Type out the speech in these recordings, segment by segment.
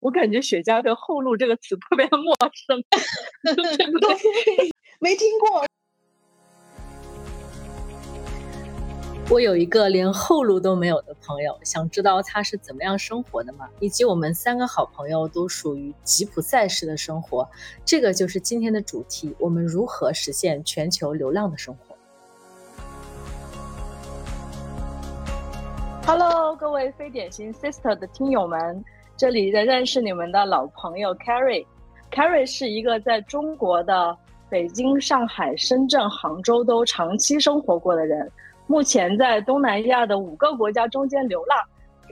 我感觉雪茄跟后路这个词特别陌生，对不对？没听过。我有一个连后路都没有的朋友，想知道他是怎么样生活的吗？以及我们三个好朋友都属于吉普赛式的生活，这个就是今天的主题。我们如何实现全球流浪的生活？Hello，各位非典型 Sister 的听友们，这里仍然是你们的老朋友 Carrie。Carrie 是一个在中国的北京、上海、深圳、杭州都长期生活过的人。目前在东南亚的五个国家中间流浪，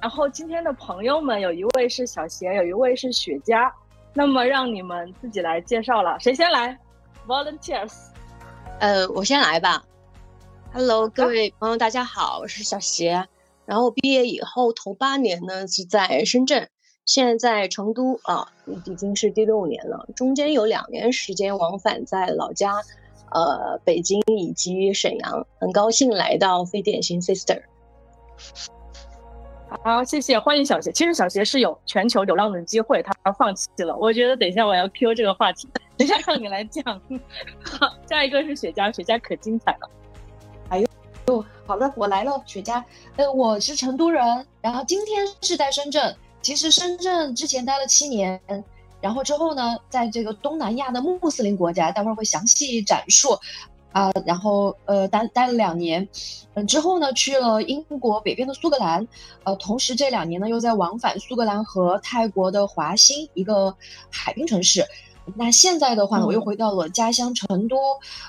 然后今天的朋友们有一位是小贤，有一位是雪茄，那么让你们自己来介绍了，谁先来？Volunteers，呃，我先来吧。Hello，各位朋友，大家好，我是小邪。然后毕业以后头八年呢是在深圳，现在在成都啊，已经是第六年了，中间有两年时间往返在老家。呃，北京以及沈阳，很高兴来到非典型 sister。好，谢谢，欢迎小杰。其实小杰是有全球流浪的机会，他放弃了。我觉得等一下我要 Q 这个话题，等一下让你来讲。好，下一个是雪茄，雪茄可精彩了。哎呦，哦好的，我来了，雪茄。呃，我是成都人，然后今天是在深圳。其实深圳之前待了七年。然后之后呢，在这个东南亚的穆斯林国家，待会儿会详细展述，啊，然后呃待待了两年，嗯，之后呢去了英国北边的苏格兰，呃，同时这两年呢又在往返苏格兰和泰国的华欣一个海滨城市，那现在的话呢，我又回到了家乡成都，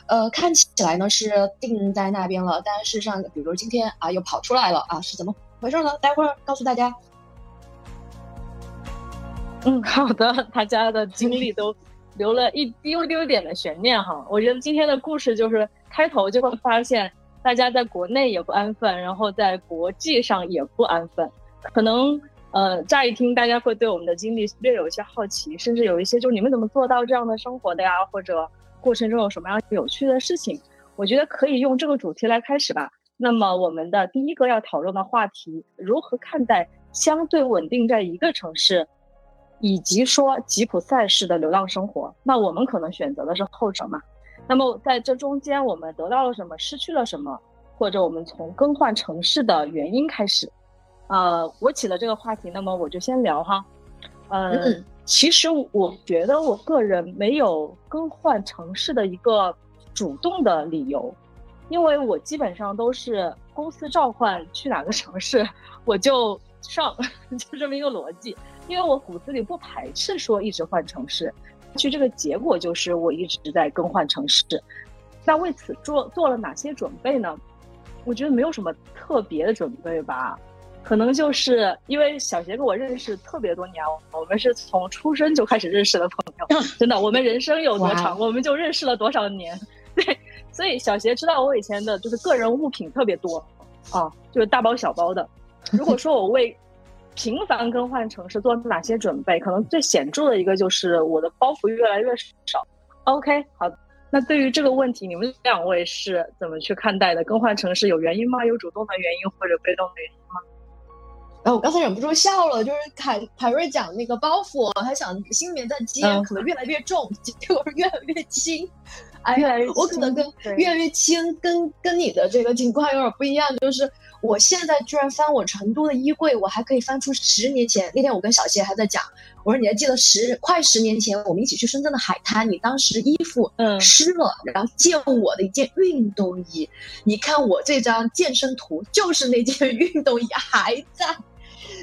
呃，看起来呢是定在那边了，但事实上，比如今天啊又跑出来了啊，是怎么回事呢？待会儿告诉大家。嗯，好的，大家的经历都留了一丢丢点的悬念哈。我觉得今天的故事就是开头就会发现，大家在国内也不安分，然后在国际上也不安分。可能呃，乍一听大家会对我们的经历略有一些好奇，甚至有一些就是你们怎么做到这样的生活的呀？或者过程中有什么样有趣的事情？我觉得可以用这个主题来开始吧。那么我们的第一个要讨论的话题，如何看待相对稳定在一个城市？以及说吉普赛式的流浪生活，那我们可能选择的是后者嘛？那么在这中间，我们得到了什么，失去了什么？或者我们从更换城市的原因开始？呃，我起了这个话题，那么我就先聊哈。嗯，其实我觉得我个人没有更换城市的一个主动的理由，因为我基本上都是公司召唤去哪个城市，我就上，就这么一个逻辑。因为我骨子里不排斥说一直换城市，其实这个结果就是我一直在更换城市。那为此做做了哪些准备呢？我觉得没有什么特别的准备吧，可能就是因为小杰跟我认识特别多年，我们是从出生就开始认识的朋友，真的，我们人生有多长，我们就认识了多少年。对，所以小杰知道我以前的就是个人物品特别多啊，就是大包小包的。如果说我为频繁更换城市做哪些准备？可能最显著的一个就是我的包袱越来越少。OK，好，那对于这个问题，你们两位是怎么去看待的？更换城市有原因吗？有主动的原因或者被动的原因吗？哎，我刚才忍不住笑了，就是凯凯瑞讲那个包袱，他想心里面在接，可能越来越重，结果越来越轻。哎呀，我可能跟越来越轻，跟跟你的这个情况有点不一样，就是。我现在居然翻我成都的衣柜，我还可以翻出十年前。那天我跟小谢还在讲，我说你还记得十快十年前我们一起去深圳的海滩，你当时衣服嗯湿了，然后借我的一件运动衣。你看我这张健身图，就是那件 运动衣还在。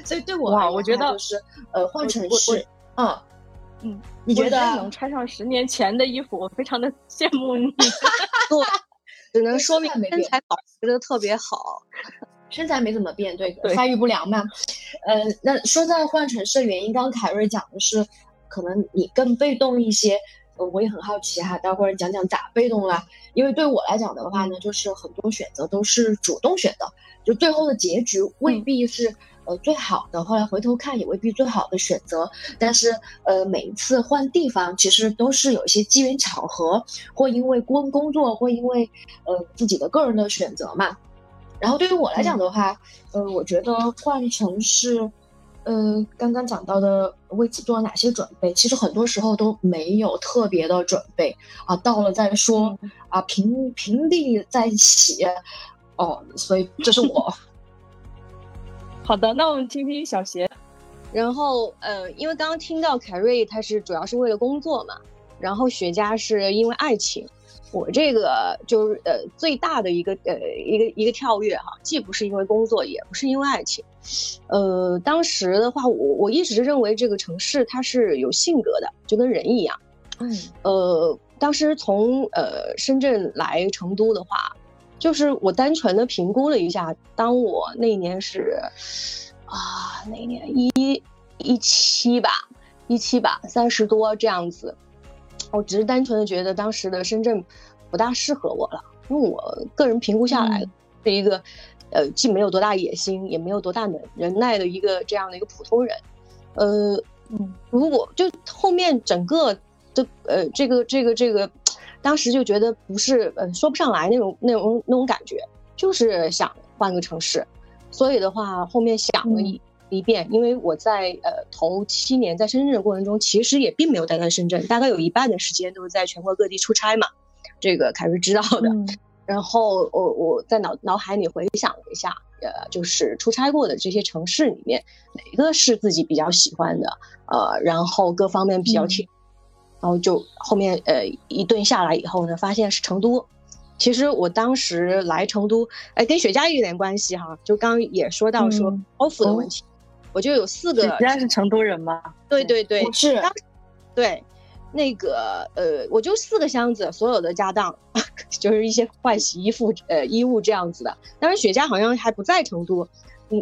所以对我哇，我觉得就是呃换城市，嗯嗯，你觉得能穿上十年前的衣服，我非常的羡慕你。只能说明身材保持的特别好，身材没怎么变，对，发育不良嘛。呃，那说到换城市的原因，刚刚凯瑞讲的是，可能你更被动一些。呃，我也很好奇哈，待会儿讲讲咋被动啦。因为对我来讲的话呢，就是很多选择都是主动选的，就最后的结局未必是。呃，最好的，后来回头看也未必最好的选择，但是呃，每一次换地方，其实都是有一些机缘巧合，或因为工工作，或因为呃自己的个人的选择嘛。然后对于我来讲的话，呃，我觉得换城市，呃，刚刚讲到的为此做了哪些准备，其实很多时候都没有特别的准备啊，到了再说啊，平平地再起，哦，所以这是我。好的，那我们听听小贤。然后，呃，因为刚刚听到凯瑞他是主要是为了工作嘛，然后雪茄是因为爱情。我这个就是呃最大的一个呃一个一个跳跃哈，既不是因为工作，也不是因为爱情，呃，当时的话，我我一直认为这个城市它是有性格的，就跟人一样，嗯，呃，当时从呃深圳来成都的话，就是我单纯的评估了一下，当我那年是啊那年一一七吧，一七吧，三十多这样子。我只是单纯的觉得当时的深圳不大适合我了，因为我个人评估下来是一个，呃，既没有多大野心，也没有多大能忍耐的一个这样的一个普通人，呃，嗯如果就后面整个的呃这个这个这个，当时就觉得不是呃说不上来那种那种那种感觉，就是想换个城市，所以的话后面想了一。一遍，因为我在呃头七年在深圳的过程中，其实也并没有待在深圳，大概有一半的时间都是在全国各地出差嘛。这个凯瑞知道的。然后我我在脑脑海里回想了一下，呃，就是出差过的这些城市里面，哪一个是自己比较喜欢的？呃，然后各方面比较贴，然后就后面呃一顿下来以后呢，发现是成都。其实我当时来成都，哎，跟雪茄有点关系哈，就刚也说到说包袱的问题。我就有四个，雪茄是成都人吗？对对对，是。对，那个呃，我就四个箱子，所有的家当，就是一些换洗衣服呃衣物这样子的。当然雪茄好像还不在成都，嗯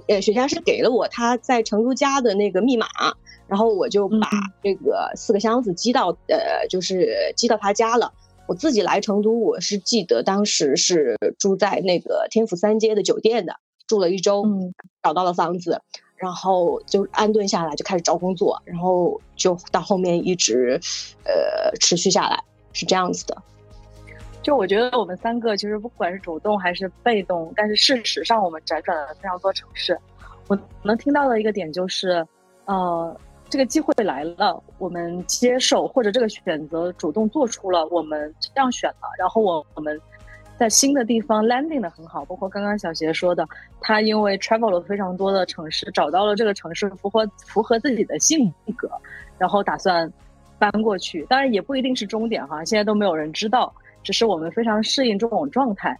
呃，雪茄是给了我他在成都家的那个密码，然后我就把这个四个箱子寄到呃，就是寄到他家了。我自己来成都，我是记得当时是住在那个天府三街的酒店的，住了一周，找到了房子。然后就安顿下来，就开始找工作，然后就到后面一直，呃，持续下来是这样子的。就我觉得我们三个其实不管是主动还是被动，但是事实上我们辗转了非常多城市。我能听到的一个点就是，呃，这个机会来了，我们接受或者这个选择主动做出了，我们这样选了，然后我我们。在新的地方 landing 的很好，包括刚刚小杰说的，他因为 travel 了非常多的城市，找到了这个城市符合符合自己的性格，然后打算搬过去。当然也不一定是终点哈，现在都没有人知道，只是我们非常适应这种状态，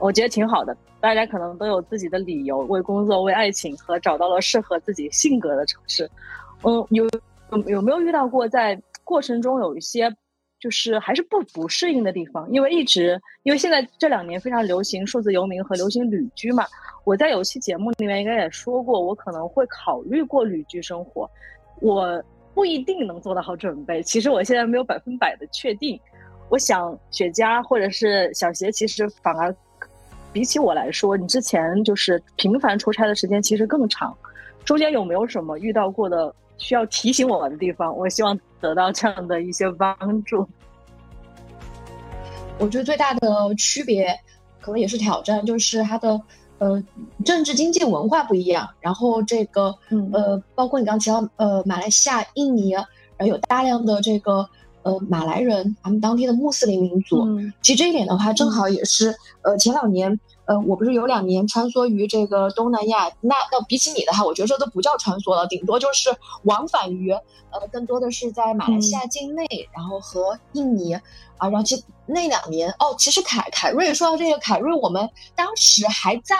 我觉得挺好的。大家可能都有自己的理由，为工作、为爱情和找到了适合自己性格的城市。嗯，有有有没有遇到过在过程中有一些？就是还是不不适应的地方，因为一直因为现在这两年非常流行数字游民和流行旅居嘛。我在有期节目里面应该也说过，我可能会考虑过旅居生活，我不一定能做得好准备。其实我现在没有百分百的确定。我想雪茄或者是小鞋，其实反而比起我来说，你之前就是频繁出差的时间其实更长，中间有没有什么遇到过的？需要提醒我的地方，我希望得到这样的一些帮助。我觉得最大的区别，可能也是挑战，就是它的呃政治、经济、文化不一样。然后这个嗯呃，包括你刚刚提到呃马来西亚、印尼，然后有大量的这个呃马来人，他们当地的穆斯林民族。其实这一点的话，正好也是呃前两年。呃，我不是有两年穿梭于这个东南亚，那那比起你的话，我觉得这都不叫穿梭了，顶多就是往返于，呃，更多的是在马来西亚境内，然后和印尼，啊，然后其那两年，哦，其实凯凯瑞说到这个，凯瑞我们当时还在，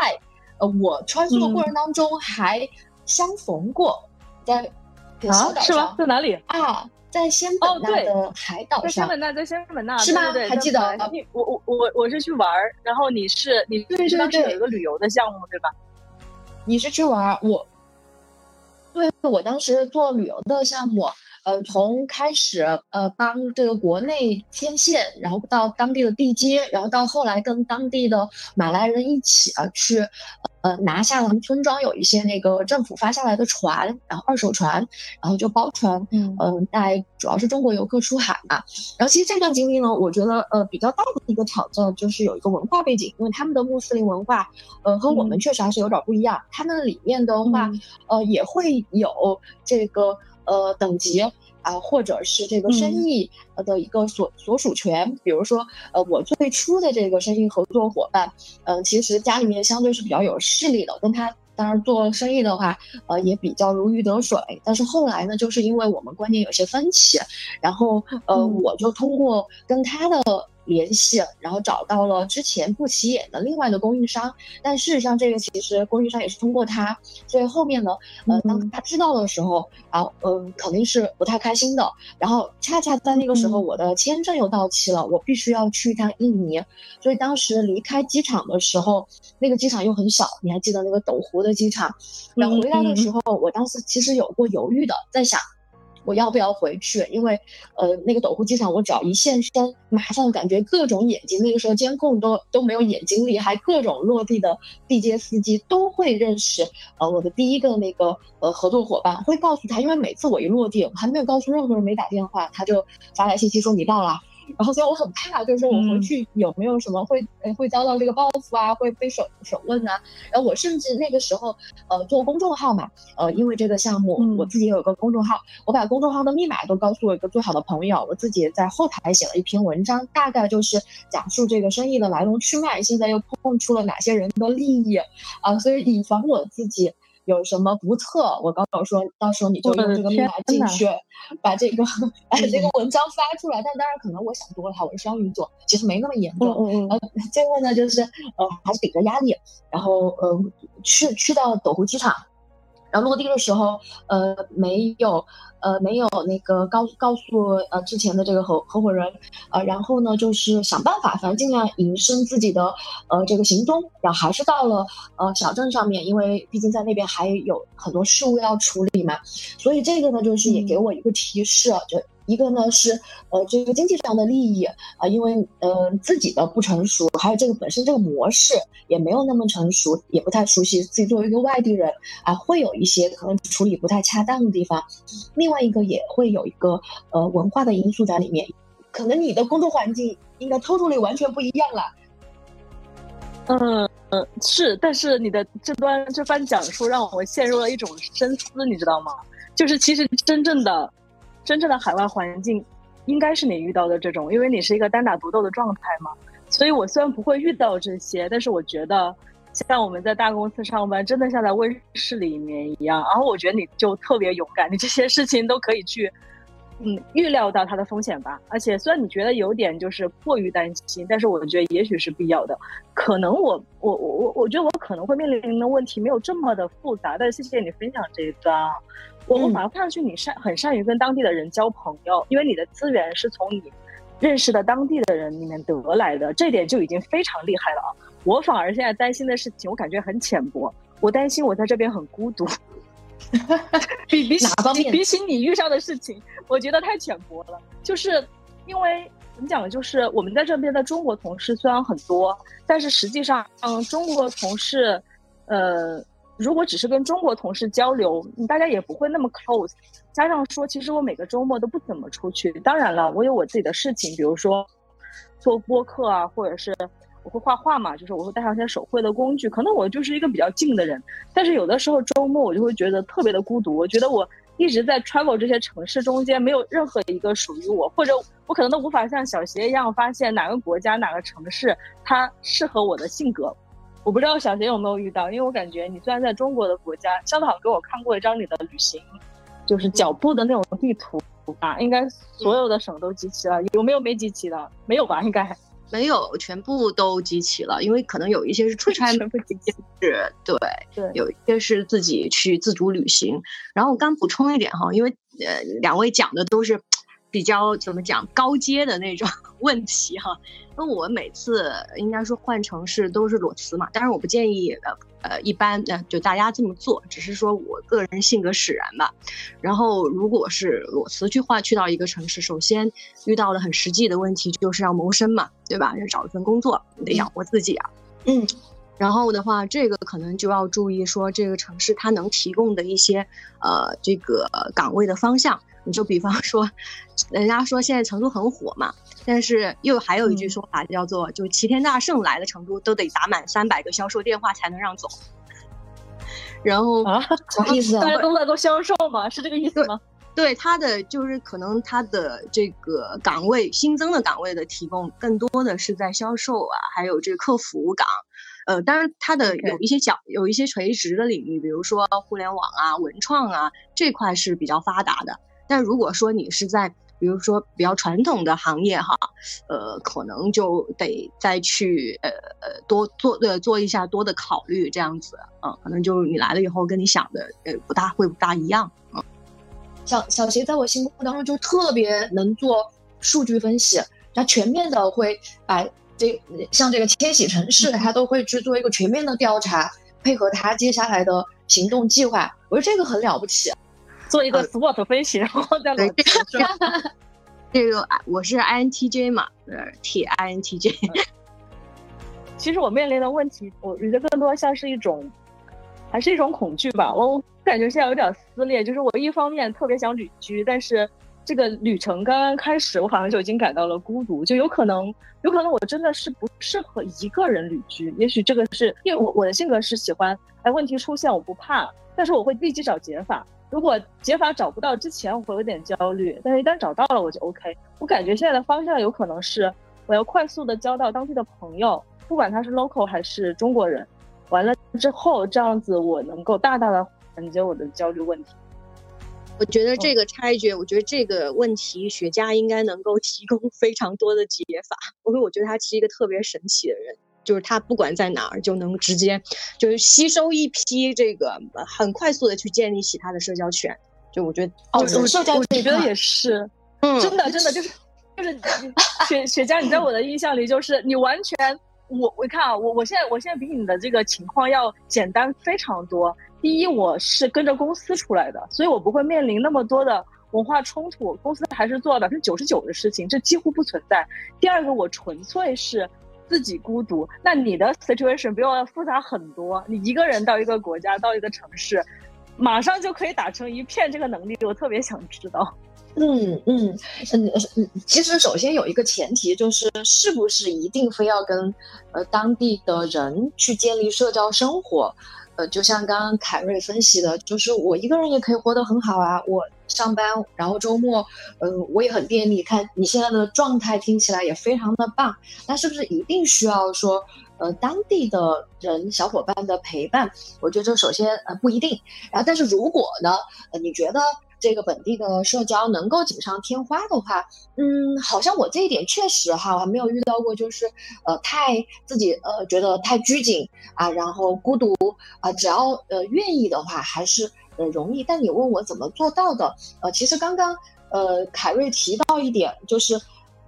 呃，我穿梭的过程当中还相逢过，在啊，是吗？在哪里啊？在仙本那的海岛上，在仙本那，在仙本那是吗？还记得？你我我我我是去玩儿，然后你是你是当时有一个旅游的项目对吧？你是去玩儿，我对我当时做旅游的项目，呃，从开始呃帮这个国内牵线，然后到当地的地接，然后到后来跟当地的马来人一起啊去。呃，拿下了村庄有一些那个政府发下来的船，然后二手船，然后就包船，嗯嗯，带主要是中国游客出海嘛。然后其实这段经历呢，我觉得呃比较大的一个挑战就是有一个文化背景，因为他们的穆斯林文化，呃和我们确实还是有点不一样。他们里面的话，呃也会有这个呃等级。啊，或者是这个生意的一个所所属权，比如说，呃，我最初的这个生意合作伙伴，嗯，其实家里面相对是比较有势力的，跟他当然做生意的话，呃，也比较如鱼得水。但是后来呢，就是因为我们观念有些分歧，然后，呃，我就通过跟他的。联系，然后找到了之前不起眼的另外的供应商，但事实上这个其实供应商也是通过他，所以后面呢，呃，当他知道的时候，啊，嗯，肯定是不太开心的。然后恰恰在那个时候，我的签证又到期了，我必须要去一趟印尼，所以当时离开机场的时候，那个机场又很小，你还记得那个斗湖的机场？然后回来的时候，我当时其实有过犹豫的，在想。我要不要回去？因为，呃，那个斗湖机场，我只要一现身，马上感觉各种眼睛，那个时候监控都都没有眼睛厉害各种落地的地接司机都会认识，呃，我的第一个那个呃合作伙伴会告诉他，因为每次我一落地，我还没有告诉任何人，没打电话，他就发来信息说你到了。然后，所以我很怕，就是说我回去有没有什么会会遭到这个报复啊，会被审审问啊。然后我甚至那个时候，呃，做公众号嘛，呃，因为这个项目，我自己有个公众号，我把公众号的密码都告诉我一个最好的朋友，我自己在后台写了一篇文章，大概就是讲述这个生意的来龙去脉，现在又碰出了哪些人的利益啊，所以以防我自己。有什么不测？我刚刚说到时候你就用这个密码进去，把这个把这个文章发出来。但当然可能我想多了哈，我是双鱼座，其实没那么严重。嗯嗯。嗯，最后呢，就是呃还是顶着压力，然后呃去去到斗湖机场。然后落地的时候，呃，没有，呃，没有那个告告诉呃之前的这个合合伙人，呃，然后呢，就是想办法，反正尽量隐身自己的呃这个行踪，然后还是到了呃小镇上面，因为毕竟在那边还有很多事务要处理嘛，所以这个呢，就是也给我一个提示，就。一个呢是呃这个经济上的利益啊，因为呃自己的不成熟，还有这个本身这个模式也没有那么成熟，也不太熟悉。自己作为一个外地人啊，会有一些可能处理不太恰当的地方。另外一个也会有一个呃文化的因素在里面，可能你的工作环境应该透透率完全不一样了。嗯嗯是，但是你的这段这番讲述让我陷入了一种深思，你知道吗？就是其实真正的。真正的海外环境，应该是你遇到的这种，因为你是一个单打独斗的状态嘛。所以我虽然不会遇到这些，但是我觉得，像我们在大公司上班，真的像在温室里面一样。然后我觉得你就特别勇敢，你这些事情都可以去，嗯，预料到它的风险吧。而且虽然你觉得有点就是过于担心，但是我觉得也许是必要的。可能我我我我我觉得我可能会面临的问题没有这么的复杂，但是谢谢你分享这一段啊。我我反而看上去你善很善于跟当地的人交朋友，因为你的资源是从你认识的当地的人里面得来的，这点就已经非常厉害了啊！我反而现在担心的事情，我感觉很浅薄，我担心我在这边很孤独。比比起比起你遇上的事情，我觉得太浅薄了。就是因为怎么讲，就是我们在这边的中国同事虽然很多，但是实际上，嗯，中国同事，呃。如果只是跟中国同事交流，大家也不会那么 close。加上说，其实我每个周末都不怎么出去。当然了，我有我自己的事情，比如说做播客啊，或者是我会画画嘛，就是我会带上一些手绘的工具。可能我就是一个比较静的人，但是有的时候周末我就会觉得特别的孤独。我觉得我一直在 travel 这些城市中间，没有任何一个属于我，或者我可能都无法像小邪一样发现哪个国家、哪个城市它适合我的性格。我不知道小杰有没有遇到，因为我感觉你虽然在中国的国家，肖导给我看过一张你的旅行，就是脚步的那种地图吧，应该所有的省都集齐了，有没有没集齐的？没有吧？应该没有，全部都集齐了，因为可能有一些是出差，全部集齐，是，对对，有一些是自己去自主旅行。然后我刚补充一点哈，因为呃两位讲的都是。比较怎么讲高阶的那种 问题哈。那我每次应该说换城市都是裸辞嘛，当然我不建议呃呃一般呃就大家这么做，只是说我个人性格使然吧。然后如果是裸辞去换去到一个城市，首先遇到了很实际的问题就是要谋生嘛，对吧？要找一份工作，你得养活自己啊。嗯。然后的话，这个可能就要注意说这个城市它能提供的一些呃这个岗位的方向。你就比方说，人家说现在成都很火嘛，但是又还有一句说法叫做，就齐天大圣来了成都都得打满三百个销售电话才能让走。然后啊，什么意思？大家都在做销售吗？是这个意思吗？对，他的就是可能他的这个岗位新增的岗位的提供，更多的是在销售啊，还有这个客服岗。呃，当然，他的有一些小有一些垂直的领域，比如说互联网啊、文创啊这块是比较发达的。但如果说你是在比如说比较传统的行业哈，呃，可能就得再去呃呃多做呃做一下多的考虑这样子，嗯，可能就你来了以后跟你想的呃不大会不大一样。嗯，小小鞋在我心目当中就特别能做数据分析，他全面的会把。这像这个千禧城市，他都会去做一个全面的调查，配合他接下来的行动计划。我觉得这个很了不起，做一个 SWOT 分析，然后再来。这个 我是 INTJ 嘛，呃，T INTJ。其实我面临的问题，我觉得更多像是一种，还是一种恐惧吧。我感觉现在有点撕裂，就是我一方面特别想旅居，但是。这个旅程刚刚开始，我好像就已经感到了孤独，就有可能，有可能我真的是不适合一个人旅居。也许这个是因为我我的性格是喜欢，哎，问题出现我不怕，但是我会立即找解法。如果解法找不到之前，我会有点焦虑，但是一旦找到了，我就 OK。我感觉现在的方向有可能是我要快速的交到当地的朋友，不管他是 local 还是中国人，完了之后这样子我能够大大的缓解我的焦虑问题。我觉得这个插一句，我觉得这个问题学家应该能够提供非常多的解法。因为我觉得他是一个特别神奇的人，就是他不管在哪儿就能直接就是吸收一批这个很快速的去建立起他的社交圈。就我觉得哦，社交我觉得也是，嗯，真的真的就是就是雪雪茄，你在我的印象里就是你完全我我看啊，我我现在我现在比你的这个情况要简单非常多。第一，我是跟着公司出来的，所以我不会面临那么多的文化冲突，公司还是做了百分之九十九的事情，这几乎不存在。第二个，我纯粹是自己孤独，那你的 situation 比我复杂很多。你一个人到一个国家，到一个城市，马上就可以打成一片，这个能力我特别想知道。嗯嗯嗯嗯，其实首先有一个前提就是，是不是一定非要跟呃当地的人去建立社交生活？呃，就像刚刚凯瑞分析的，就是我一个人也可以活得很好啊。我上班，然后周末，嗯，我也很便利。看你现在的状态听起来也非常的棒，那是不是一定需要说，呃，当地的人小伙伴的陪伴？我觉得这首先呃不一定。然后，但是如果呢，呃，你觉得？这个本地的社交能够锦上添花的话，嗯，好像我这一点确实哈，我还没有遇到过，就是呃太自己呃觉得太拘谨啊，然后孤独啊，只要呃愿意的话，还是呃容易。但你问我怎么做到的？呃，其实刚刚呃凯瑞提到一点，就是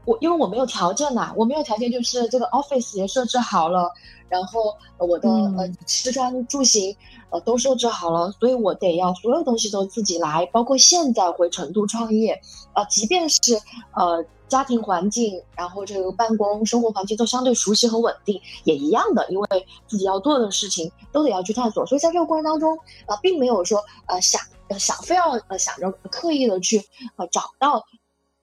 我因为我没有条件呐，我没有条件，就是这个 office 也设置好了。然后我的呃吃穿住行呃都设置好了，所以我得要所有东西都自己来，包括现在回成都创业，啊，即便是呃家庭环境，然后这个办公生活环境都相对熟悉和稳定，也一样的，因为自己要做的事情都得要去探索，所以在这个过程当中啊，并没有说呃想想非要呃想着刻意的去呃找到。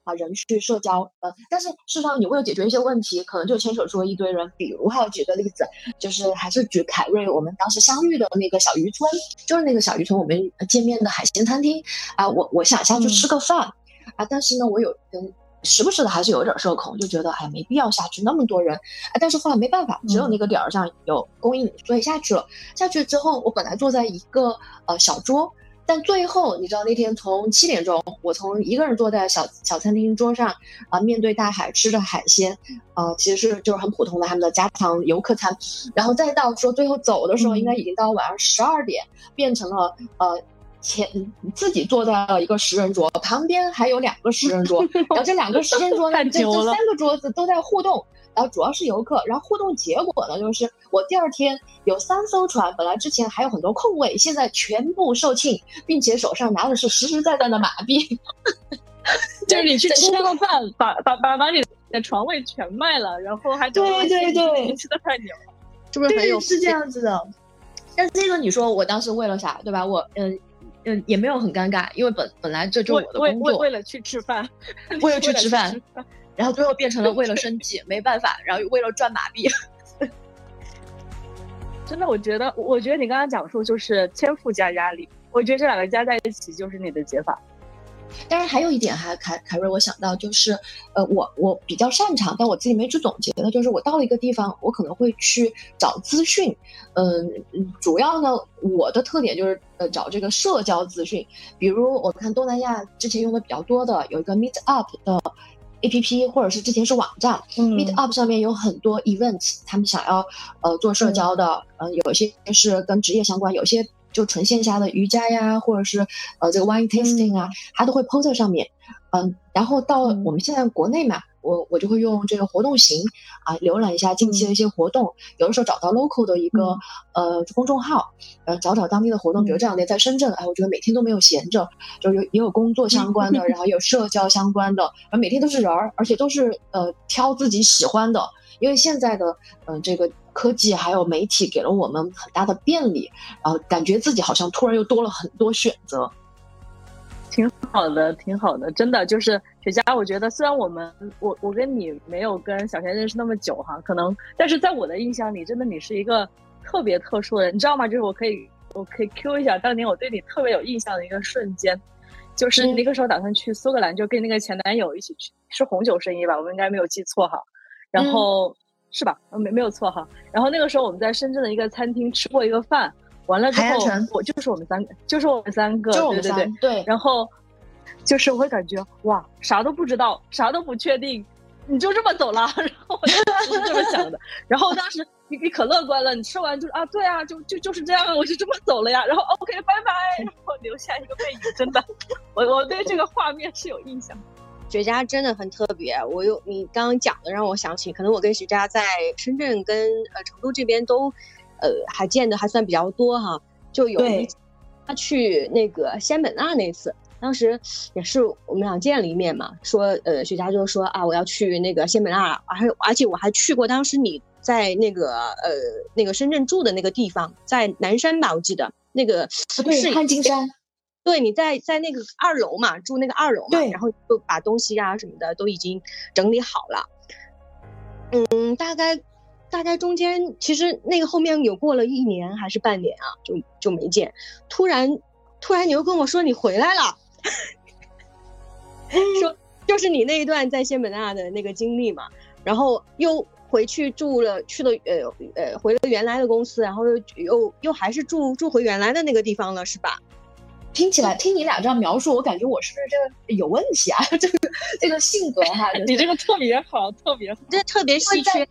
啊，人去社交，呃，但是事实上，你为了解决一些问题，可能就牵扯出了一堆人。比如，还有举个例子，就是还是举凯瑞我们当时相遇的那个小渔村，就是那个小渔村我们见面的海鲜餐厅啊。我我想下去吃个饭啊，但是呢，我有跟时不时的还是有点社恐，就觉得哎，没必要下去那么多人啊。但是后来没办法，只有那个点儿上有供应，所以下去了。下去之后，我本来坐在一个呃小桌。但最后，你知道那天从七点钟，我从一个人坐在小小餐厅桌上，啊，面对大海吃着海鲜，呃，其实是就是很普通的他们的家常游客餐，然后再到说最后走的时候，应该已经到晚上十二点，变成了呃前自己坐在了一个十人桌，旁边还有两个十人桌，然后这两个十人桌呢，这这三个桌子都在互动，然后主要是游客，然后互动结果呢，就是我第二天有三艘船，本来之前还有很多空位，现在全部售罄，并且手上拿的是实实在在的马币，就是你去吃个饭，把把把把你的床位全卖了，然后还对对对，吃的太牛了，是不是很有是这样子的？但这个你说我当时为了啥，对吧？我嗯。嗯，也没有很尴尬，因为本本来这就是我的工作，为了去吃饭，为了去 吃饭，然后最后变成了为了生计，没办法，然后为了赚马币。真的，我觉得，我觉得你刚刚讲述就是天赋加压力，我觉得这两个加在一起就是你的解法。当然，还有一点哈，凯凯瑞，我想到就是，呃，我我比较擅长，但我自己没去总结的，就是我到了一个地方，我可能会去找资讯，嗯，主要呢，我的特点就是呃找这个社交资讯，比如我看东南亚之前用的比较多的有一个 Meet Up 的 A P P，或者是之前是网站，Meet Up 上面有很多 events，他们想要呃做社交的，嗯，有一些是跟职业相关，有些。就纯线下的瑜伽呀，或者是呃这个 wine tasting 啊，它都会 post 在上面。嗯，然后到我们现在国内嘛，我我就会用这个活动型啊，浏览一下近期的一些活动。有的时候找到 local 的一个呃公众号，呃找找当地的活动。比如这两天在深圳，哎，我觉得每天都没有闲着，就有也有工作相关的，然后有社交相关的，然后每天都是人儿，而且都是呃挑自己喜欢的。因为现在的嗯这个。科技还有媒体给了我们很大的便利，然后感觉自己好像突然又多了很多选择，挺好的，挺好的，真的就是雪佳。我觉得虽然我们我我跟你没有跟小贤认识那么久哈，可能但是在我的印象里，真的你是一个特别特殊的人，你知道吗？就是我可以我可以 Q 一下当年我对你特别有印象的一个瞬间，就是那个时候打算去苏格兰，就跟那个前男友一起去，是红酒生意吧？我们应该没有记错哈，然后。是吧？没没有错哈。然后那个时候我们在深圳的一个餐厅吃过一个饭，完了之后我就是我们三个，就是我们三个，对对对对。然后就是我会感觉哇，啥都不知道，啥都不确定，你就这么走了。然后我当时是这么想的。然后当时你你可乐观了，你吃完就啊，对啊，就就就是这样，我就这么走了呀。然后 OK，拜拜，然后留下一个背影，真的，我我对这个画面是有印象。雪茄真的很特别，我有你刚刚讲的让我想起，可能我跟雪茄在深圳跟呃成都这边都，呃还见的还算比较多哈。就有一次他去那个仙本那那次，当时也是我们俩见了一面嘛，说呃雪茄就说啊我要去那个仙本那，而而且我还去过当时你在那个呃那个深圳住的那个地方，在南山吧，我记得那个是汉金山。对，你在在那个二楼嘛，住那个二楼嘛，然后就把东西啊什么的都已经整理好了。嗯，大概大概中间其实那个后面有过了一年还是半年啊，就就没见。突然突然你又跟我说你回来了，说就是你那一段在仙本那的那个经历嘛，然后又回去住了，去了呃呃回了原来的公司，然后又又又还是住住回原来的那个地方了，是吧？听起来，听你俩这样描述，我感觉我是不是这个有问题啊？这个这个性格哈，你这个特别好，特别好，这特别稀缺。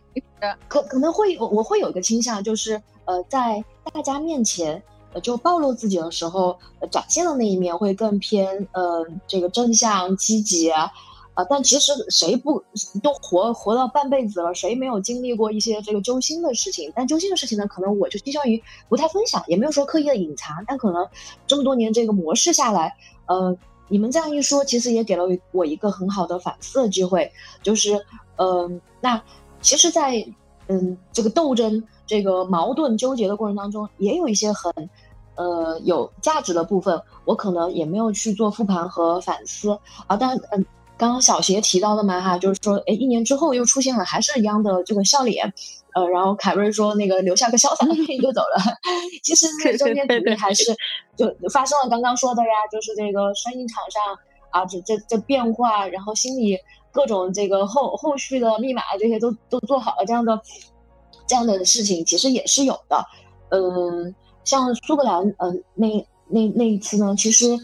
可可能会我会有一个倾向，就是呃，在大家面前呃就暴露自己的时候，展现的那一面会更偏呃这个正向积极。啊，啊但其实谁不都活活到半辈子了？谁没有经历过一些这个揪心的事情？但揪心的事情呢，可能我就倾向于不太分享，也没有说刻意的隐藏。但可能这么多年这个模式下来，呃，你们这样一说，其实也给了我一个很好的反思的机会，就是，嗯，那其实，在嗯这个斗争、这个矛盾、纠结的过程当中，也有一些很呃有价值的部分，我可能也没有去做复盘和反思啊，但嗯。刚刚小邪提到的嘛哈，就是说，哎，一年之后又出现了，还是一样的这个笑脸，呃，然后凯瑞说那个留下个潇洒的背影就走了。其实中间努力还是 就发生了刚刚说的呀，就是这个生意场上啊，这这这变化，然后心里各种这个后后续的密码这些都都做好了，这样的这样的事情其实也是有的。嗯，像苏格兰，嗯，那那那一次呢，其实。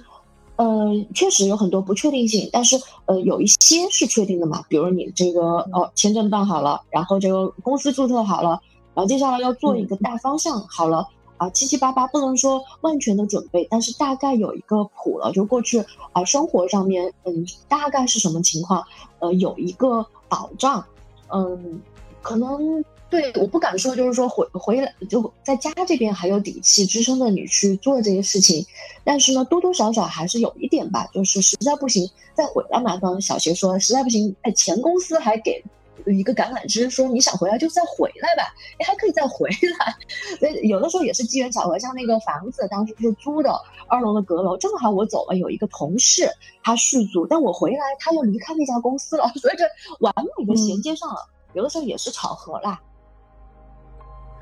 呃，确实有很多不确定性，但是呃，有一些是确定的嘛。比如你这个哦，签证办好了，然后这个公司注册好了，然后接下来要做一个大方向好了，啊七七八八，不能说万全的准备，但是大概有一个谱了，就过去啊生活上面，嗯，大概是什么情况，呃，有一个保障，嗯，可能。对，我不敢说，就是说回回来就在家这边还有底气支撑着你去做这些事情，但是呢，多多少少还是有一点吧，就是实在不行再回来嘛。刚刚小学说实在不行，哎，前公司还给一个橄榄枝，说你想回来就再回来吧，你还可以再回来。所以有的时候也是机缘巧合，像那个房子当时是租的二楼的阁楼，正好我走了，有一个同事他续租，但我回来他又离开那家公司了，所以这完美的衔接上了。有的时候也是巧合啦。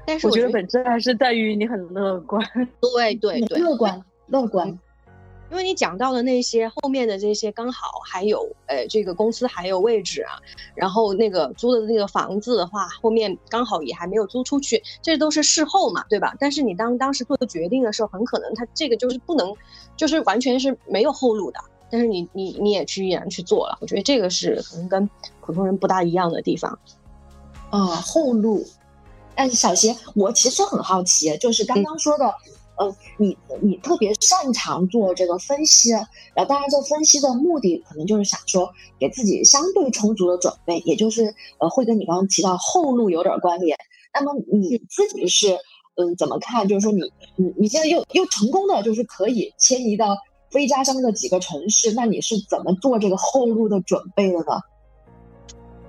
但是我觉得本质还是在于你很乐观，对对对，乐观乐观。因为你讲到的那些后面的这些刚好还有呃这个公司还有位置啊，然后那个租的那个房子的话，后面刚好也还没有租出去，这都是事后嘛，对吧？但是你当当时做的决定的时候，很可能他这个就是不能，就是完全是没有后路的。但是你你你也去依然去做了，我觉得这个是可能跟普通人不大一样的地方。啊，后路。但是小邪，我其实很好奇，就是刚刚说的，呃，你你特别擅长做这个分析，然后当然做分析的目的可能就是想说给自己相对充足的准备，也就是呃会跟你刚刚提到后路有点关联。那么你自己是嗯怎么看？就是说你你你现在又又成功的就是可以迁移到非家乡的几个城市，那你是怎么做这个后路的准备的呢？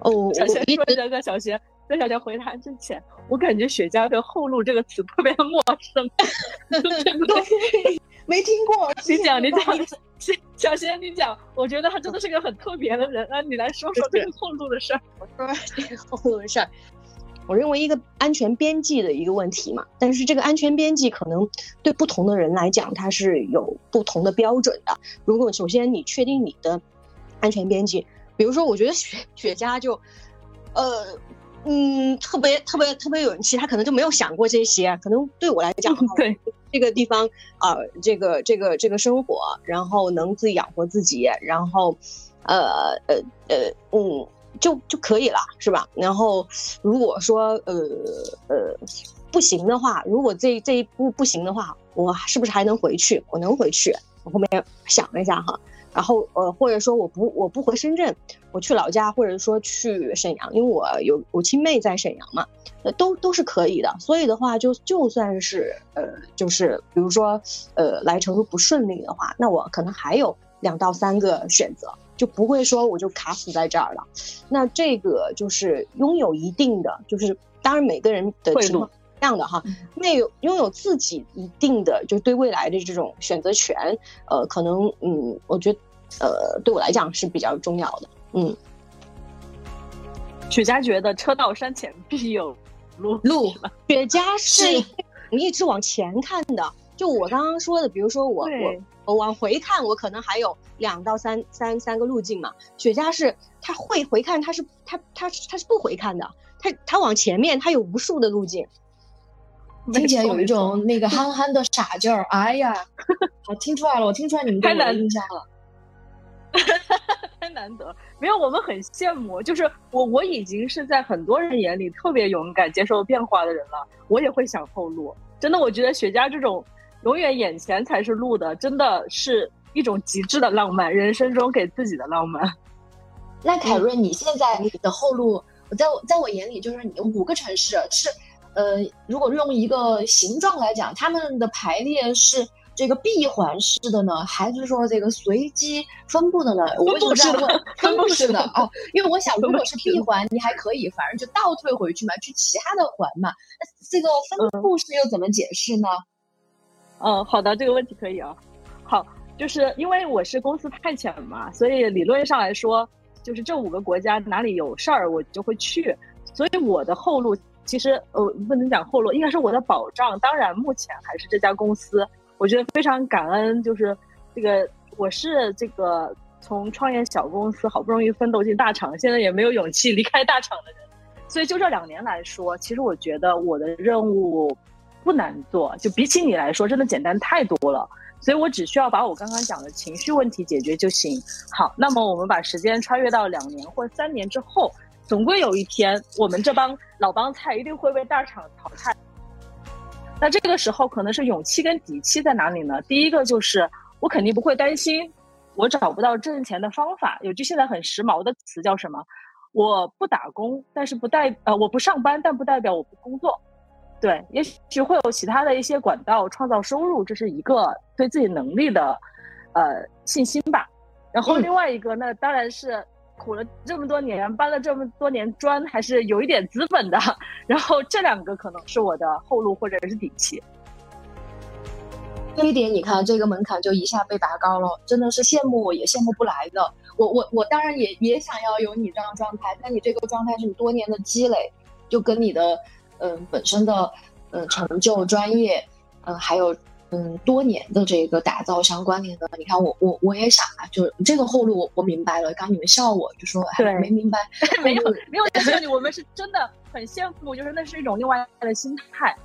哦，小邪说这个小邪。在小乔回答之前，我感觉雪茄的后路这个词特别陌生，对，没听过。你讲，你讲，小贤，你讲。我觉得他真的是个很特别的人啊！你来说说这个后路的事儿。我说这个后路的事儿，我认为一个安全边际的一个问题嘛。但是这个安全边际可能对不同的人来讲，它是有不同的标准的。如果首先你确定你的安全边际，比如说，我觉得雪雪茄就，呃。嗯，特别特别特别有人气，他可能就没有想过这些。可能对我来讲，对这个地方啊，这个这个这个生活，然后能自己养活自己，然后，呃呃呃嗯，就就可以了，是吧？然后如果说呃呃不行的话，如果这这一步不行的话，我是不是还能回去？我能回去。我后面想了一下哈。然后呃，或者说我不我不回深圳，我去老家，或者说去沈阳，因为我有我亲妹在沈阳嘛，呃，都都是可以的。所以的话，就就算是呃，就是比如说呃，来成都不顺利的话，那我可能还有两到三个选择，就不会说我就卡死在这儿了。那这个就是拥有一定的，就是当然每个人的情况。这样的哈，那有拥有自己一定的就对未来的这种选择权，呃，可能嗯，我觉得呃，对我来讲是比较重要的。嗯，雪茄觉得车到山前必有路路，雪茄是一直往前看的。就我刚刚说的，比如说我我我往回看，我可能还有两到三三三个路径嘛。雪茄是他会回看，他是他他他是不回看的，他他往前面他有无数的路径。听起来有一种那个 憨憨的傻劲儿，哎呀，我听出来了，我听出来你们对我的印象了，太难得，没有，我们很羡慕，就是我我已经是在很多人眼里特别勇敢接受变化的人了，我也会想后路，真的，我觉得雪茄这种永远眼前才是路的，真的是一种极致的浪漫，人生中给自己的浪漫。那凯瑞，你现在的后路，我在我在我眼里就是你五个城市是。呃，如果用一个形状来讲，它们的排列是这个闭环式的呢，还是说这个随机分布的呢？我为什么这样问？分布式的啊，因为我想，如果是闭环，你还可以，反正就倒退回去嘛，去其他的环嘛。那这个分布式又怎么解释呢？嗯，好的，这个问题可以啊。好，就是因为我是公司派遣嘛，所以理论上来说，就是这五个国家哪里有事儿，我就会去。所以我的后路。其实呃不能讲后路，应该是我的保障。当然，目前还是这家公司，我觉得非常感恩。就是这个，我是这个从创业小公司好不容易奋斗进大厂，现在也没有勇气离开大厂的人。所以就这两年来说，其实我觉得我的任务不难做，就比起你来说，真的简单太多了。所以我只需要把我刚刚讲的情绪问题解决就行。好，那么我们把时间穿越到两年或三年之后。总归有一天，我们这帮老帮菜一定会被大厂淘汰。那这个时候可能是勇气跟底气在哪里呢？第一个就是我肯定不会担心我找不到挣钱的方法。有句现在很时髦的词叫什么？我不打工，但是不代呃我不上班，但不代表我不工作。对，也许会有其他的一些管道创造收入，这是一个对自己能力的呃信心吧。然后另外一个，那当然是。苦了这么多年，搬了这么多年砖，还是有一点资本的。然后这两个可能是我的后路或者是底气。这一点，你看这个门槛就一下被拔高了，真的是羡慕我也羡慕不来的。我我我当然也也想要有你这样状态，但你这个状态是你多年的积累，就跟你的嗯本身的嗯成就、专业嗯还有。嗯，多年的这个打造相关联的，你看我我我也想啊，就是这个后路我我明白了。刚你们笑我就说还没明白，没有没有笑你，我们是真的很羡慕，就是那是一种另外的心态。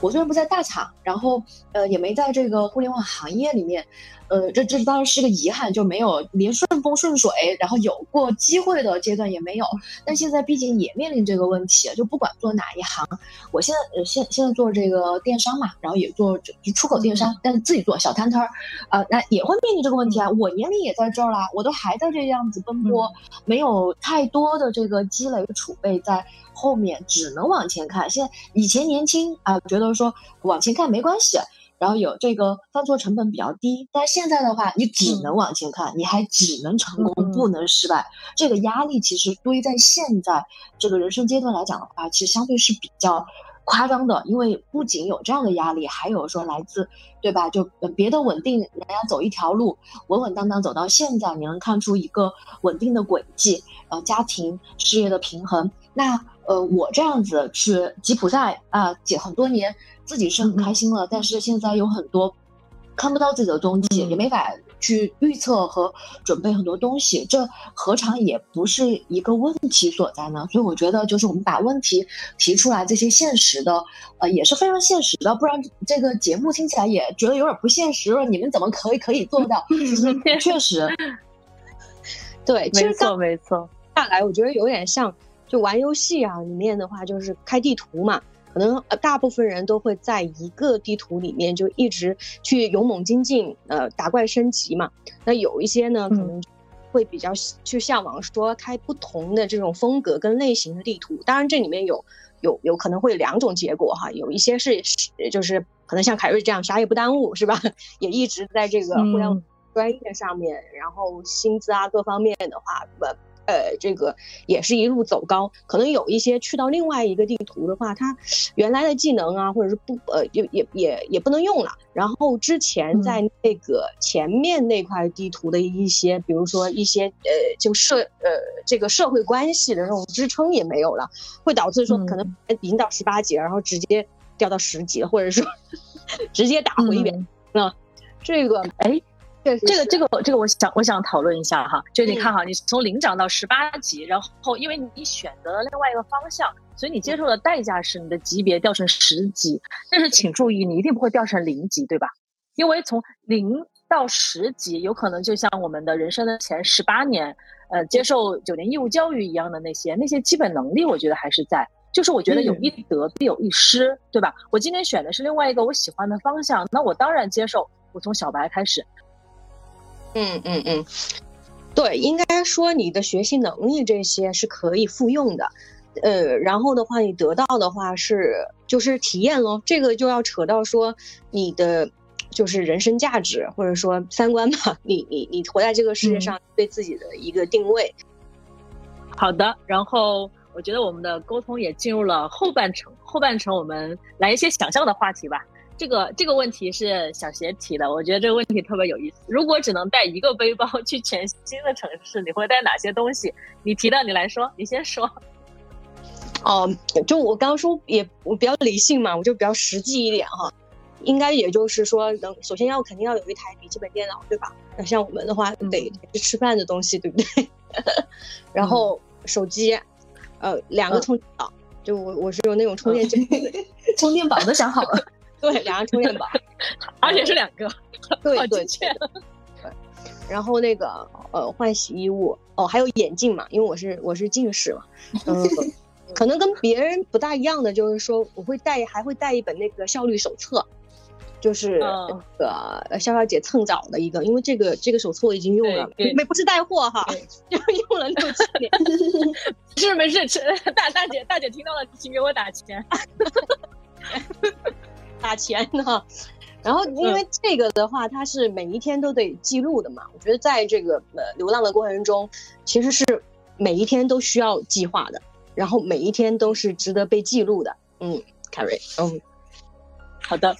我虽然不在大厂，然后呃也没在这个互联网行业里面。呃，这这当然是个遗憾，就没有连顺风顺水，然后有过机会的阶段也没有。但现在毕竟也面临这个问题，就不管做哪一行，我现在呃现现在做这个电商嘛，然后也做就出口电商，但是自己做小摊摊儿，啊，那也会面临这个问题啊。我年龄也在这儿啦，我都还在这样子奔波，没有太多的这个积累储备在后面，只能往前看。现在以前年轻啊，觉得说往前看没关系。然后有这个犯错成本比较低，但现在的话，你只能往前看，你还只能成功，不能失败。这个压力其实堆在现在这个人生阶段来讲的话，其实相对是比较夸张的。因为不仅有这样的压力，还有说来自，对吧？就别的稳定，人家走一条路，稳稳当当走到现在，你能看出一个稳定的轨迹，呃，家庭事业的平衡。那呃，我这样子去吉普赛啊，解很多年。自己是很开心了，但是现在有很多看不到自己的踪迹，也没法去预测和准备很多东西，这何尝也不是一个问题所在呢？所以我觉得，就是我们把问题提出来，这些现实的，呃，也是非常现实的，不然这个节目听起来也觉得有点不现实了。你们怎么可以可以做到？确实，对，没错没错。下来我觉得有点像就玩游戏啊，里面的话就是开地图嘛。可能呃，大部分人都会在一个地图里面就一直去勇猛精进，呃，打怪升级嘛。那有一些呢，可能会比较去向往说开不同的这种风格跟类型的地图。当然，这里面有有有可能会有两种结果哈，有一些是就是可能像凯瑞这样啥也不耽误是吧？也一直在这个互联网专业上面，然后薪资啊各方面的话不。呃，这个也是一路走高，可能有一些去到另外一个地图的话，它原来的技能啊，或者是不呃，也也也也不能用了。然后之前在那个前面那块地图的一些，比如说一些呃，就社呃这个社会关系的这种支撑也没有了，会导致说可能已经到十八级，然后直接掉到十级，或者说 直接打回原。那这个哎。对，这个这个这个，我想我想讨论一下哈，就你看哈，你从零涨到十八级，然后因为你选择了另外一个方向，所以你接受的代价是你的级别掉成十级。但是请注意，你一定不会掉成零级，对吧？因为从零到十级，有可能就像我们的人生的前十八年，呃，接受九年义务教育一样的那些那些基本能力，我觉得还是在。就是我觉得有一得必有一失，对吧？我今天选的是另外一个我喜欢的方向，那我当然接受我从小白开始。嗯嗯嗯，对，应该说你的学习能力这些是可以复用的，呃，然后的话你得到的话是就是体验咯，这个就要扯到说你的就是人生价值或者说三观吧，你你你活在这个世界上对自己的一个定位。好的，然后我觉得我们的沟通也进入了后半程，后半程我们来一些想象的话题吧。这个这个问题是小邪提的，我觉得这个问题特别有意思。如果只能带一个背包 去全新的城市，你会带哪些东西？你提到，你来说，你先说。哦，就我刚刚说也我比较理性嘛，我就比较实际一点哈。应该也就是说，能首先要肯定要有一台笔记本电脑，对吧？那像我们的话，得吃饭的东西，对不对？然后手机，呃，两个充电宝，就我我是有那种充电器，充电宝都想好了。对，两个充电宝，而且是两个，对 对对。然后那个呃，换洗衣物哦，还有眼镜嘛，因为我是我是近视嘛，嗯，可能跟别人不大一样的就是说，我会带还会带一本那个效率手册，就是那个潇潇姐蹭早的一个，因为这个这个手册我已经用了，没不是带货哈，就用了六七年。是没事，大大姐大姐听到了，请给我打钱，打钱呢。然后因为这个的话，它是每一天都得记录的嘛。我觉得在这个呃流浪的过程中，其实是每一天都需要计划的。然后每一天都是值得被记录的，嗯，Carry，嗯，好的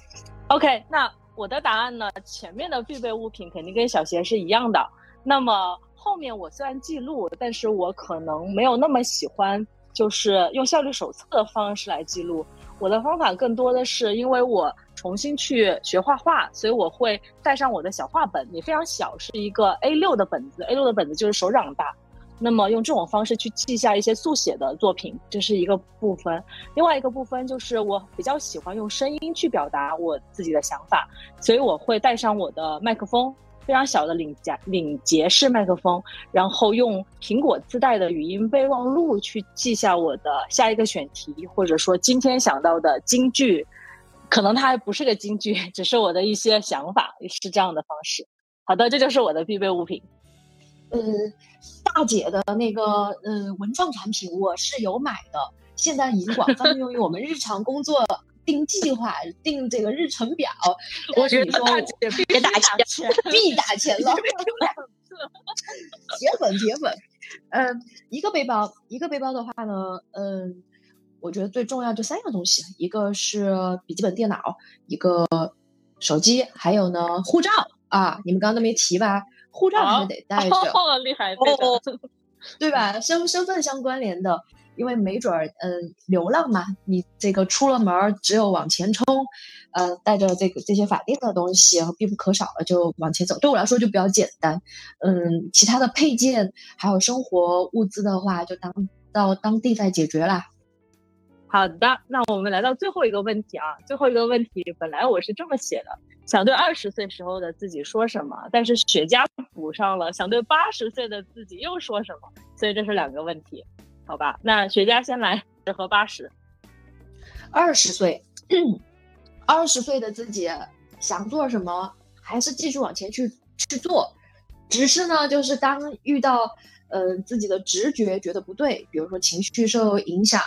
，OK，那我的答案呢？前面的必备物品肯定跟小贤是一样的。那么后面我虽然记录，但是我可能没有那么喜欢，就是用效率手册的方式来记录。我的方法更多的是因为我重新去学画画，所以我会带上我的小画本，也非常小，是一个 A6 的本子，A6 的本子就是手掌大。那么用这种方式去记下一些速写的作品，这是一个部分。另外一个部分就是我比较喜欢用声音去表达我自己的想法，所以我会带上我的麦克风，非常小的领夹领结式麦克风，然后用苹果自带的语音备忘录去记下我的下一个选题，或者说今天想到的金句，可能它还不是个金句，只是我的一些想法，是这样的方式。好的，这就是我的必备物品。呃，大姐的那个呃文创产品我是有买的，现在已经广 泛用于我们日常工作定计划、定这个日程表。我觉得大姐别打钱，必打钱 了，铁粉铁粉。嗯，一个背包，一个背包的话呢，嗯，我觉得最重要就三样东西，一个是笔记本电脑，一个手机，还有呢护照啊，你们刚刚都没提吧？护照还是得带着，厉害，对吧？身身份相关联的，因为没准儿，嗯，流浪嘛，你这个出了门儿只有往前冲，呃，带着这个这些法定的东西必不可少的就往前走。对我来说就比较简单，嗯，其他的配件还有生活物资的话，就当到当地再解决啦。好的，那我们来到最后一个问题啊，最后一个问题，本来我是这么写的。想对二十岁时候的自己说什么？但是雪茄补上了，想对八十岁的自己又说什么？所以这是两个问题，好吧？那雪茄先来，十和八十。二十岁，二十岁的自己想做什么，还是继续往前去去做，只是呢，就是当遇到呃自己的直觉觉得不对，比如说情绪受影响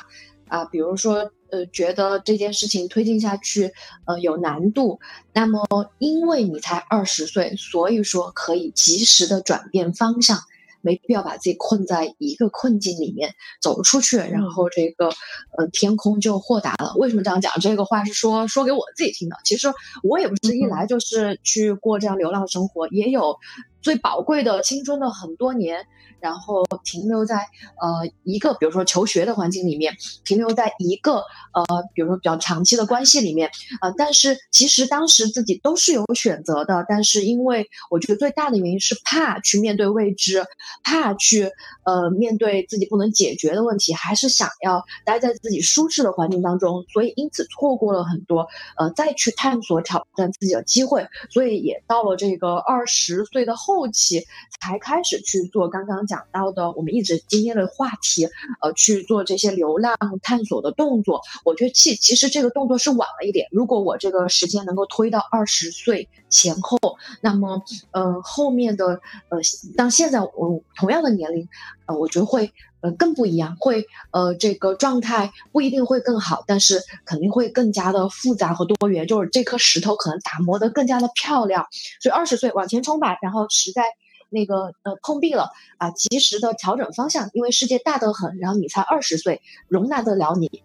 啊，比如说。呃，觉得这件事情推进下去，呃，有难度。那么，因为你才二十岁，所以说可以及时的转变方向，没必要把自己困在一个困境里面，走出去，然后这个呃天空就豁达了。为什么这样讲？这个话是说说给我自己听的。其实我也不是一来就是去过这样流浪生活，也有最宝贵的青春的很多年。然后停留在呃一个，比如说求学的环境里面，停留在一个呃，比如说比较长期的关系里面，呃，但是其实当时自己都是有选择的，但是因为我觉得最大的原因是怕去面对未知，怕去呃面对自己不能解决的问题，还是想要待在自己舒适的环境当中，所以因此错过了很多呃再去探索挑战自己的机会，所以也到了这个二十岁的后期才开始去做刚刚。讲到的，我们一直今天的话题，呃，去做这些流浪探索的动作，我觉得其其实这个动作是晚了一点。如果我这个时间能够推到二十岁前后，那么，呃，后面的，呃，当现在我同样的年龄，呃，我觉得会，呃，更不一样，会，呃，这个状态不一定会更好，但是肯定会更加的复杂和多元，就是这颗石头可能打磨的更加的漂亮。所以二十岁往前冲吧，然后实在。那个呃碰壁了啊，及时的调整方向，因为世界大得很，然后你才二十岁，容纳得了你。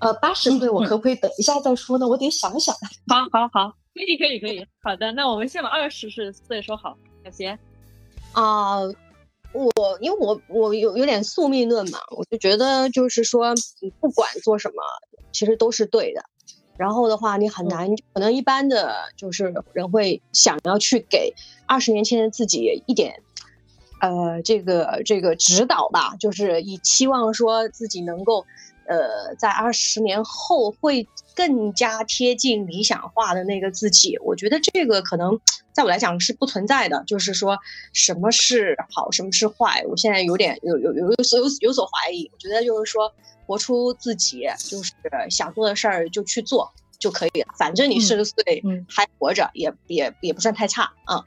呃，八十岁我可不可以等一下再说呢？我得想想。好，好，好，可以，可以，可以。好的，那我们先把二十岁说好，小贤。啊，我因为我我有有点宿命论嘛，我就觉得就是说，不管做什么，其实都是对的。然后的话，你很难，可能一般的就是人会想要去给二十年前的自己一点，呃，这个这个指导吧，就是以期望说自己能够呃，在二十年后会更加贴近理想化的那个自己。我觉得这个可能在我来讲是不存在的，就是说什么是好，什么是坏，我现在有点有有有有所有有所怀疑。我觉得就是说，活出自己，就是想做的事儿就去做就可以了。反正你四十岁还活着，也也也不算太差啊。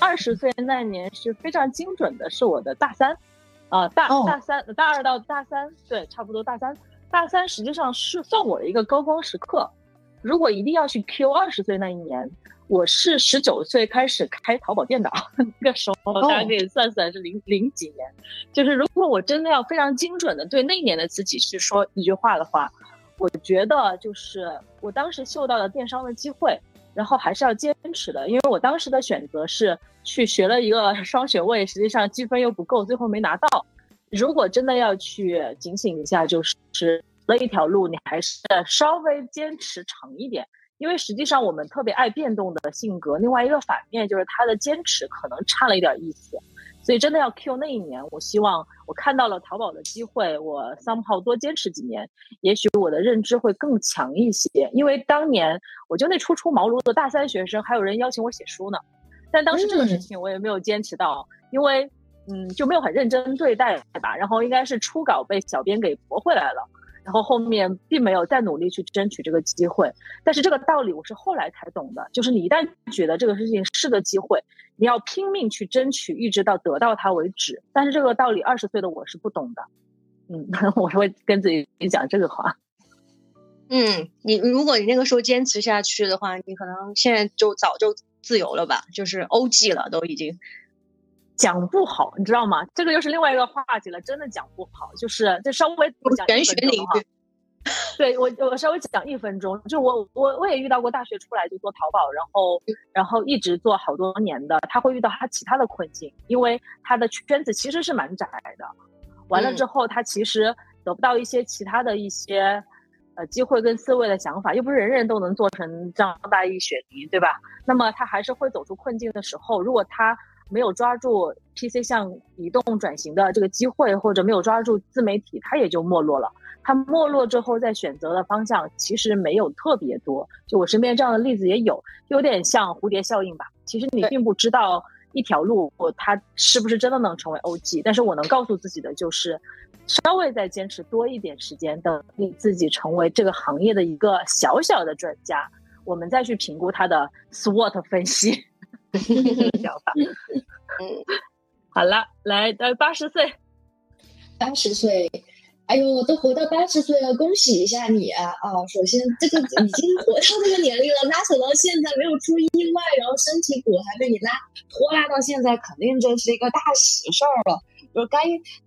二十岁那年是非常精准的，是我的大三，啊大大三大二到大三，对，差不多大三大三实际上是算我的一个高光时刻。如果一定要去 Q 二十岁那一年，我是十九岁开始开淘宝店的，那个时候大家可以算算是零零几年。就是如果我真的要非常精准的对那一年的自己去说一句话的话，我觉得就是我当时嗅到了电商的机会。然后还是要坚持的，因为我当时的选择是去学了一个 双学位，实际上积分又不够，最后没拿到。如果真的要去警醒一下，就是了一条路，你还是稍微坚持长一点，因为实际上我们特别爱变动的性格，另外一个反面就是他的坚持可能差了一点意思。所以真的要 Q 那一年，我希望我看到了淘宝的机会，我 somehow 多坚持几年，也许我的认知会更强一些。因为当年我就那初出茅庐的大三学生，还有人邀请我写书呢，但当时这个事情我也没有坚持到，因为嗯就没有很认真对待吧。然后应该是初稿被小编给驳回来了。然后后面并没有再努力去争取这个机会，但是这个道理我是后来才懂的，就是你一旦觉得这个事情是个机会，你要拼命去争取，一直到得到它为止。但是这个道理二十岁的我是不懂的，嗯，我会跟自己讲这个话。嗯，你如果你那个时候坚持下去的话，你可能现在就早就自由了吧，就是 OG 了都已经。讲不好，你知道吗？这个又是另外一个话题了。真的讲不好，就是就稍微讲玄学领域。对我，我稍微讲一分钟。就我，我我也遇到过大学出来就做淘宝，然后然后一直做好多年的，他会遇到他其他的困境，因为他的圈子其实是蛮窄的。完了之后，他其实得不到一些其他的一些呃机会跟思维的想法，又不是人人都能做成这样大一、雪梨，对吧？那么他还是会走出困境的时候，如果他。没有抓住 PC 向移动转型的这个机会，或者没有抓住自媒体，它也就没落了。它没落之后，再选择的方向其实没有特别多。就我身边这样的例子也有，有点像蝴蝶效应吧。其实你并不知道一条路它是不是真的能成为 OG，但是我能告诉自己的就是，稍微再坚持多一点时间，等你自己成为这个行业的一个小小的专家，我们再去评估它的 SWOT 分析。想法，嗯，好了，来到八十岁，八十岁，哎呦，都活到八十岁了，恭喜一下你啊！啊，首先这个已经活到这个年龄了，拉扯到现在没有出意外，然后身体骨还被你拉拖拉到现在，肯定这是一个大喜事儿了。就是该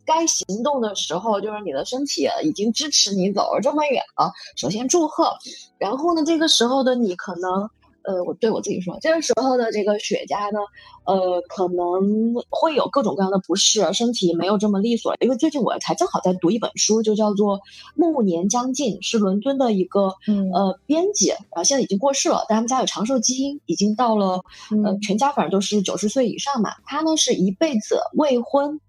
该行动的时候，就是你的身体已经支持你走了这么远了。首先祝贺，然后呢，这个时候的你可能。呃，我对我自己说，这个时候的这个雪茄呢，呃，可能会有各种各样的不适，身体没有这么利索。因为最近我才正好在读一本书，就叫做《暮年将近》，是伦敦的一个呃编辑，然后现在已经过世了，但他们家有长寿基因，已经到了呃全家反正都是九十岁以上嘛。他呢是一辈子未婚。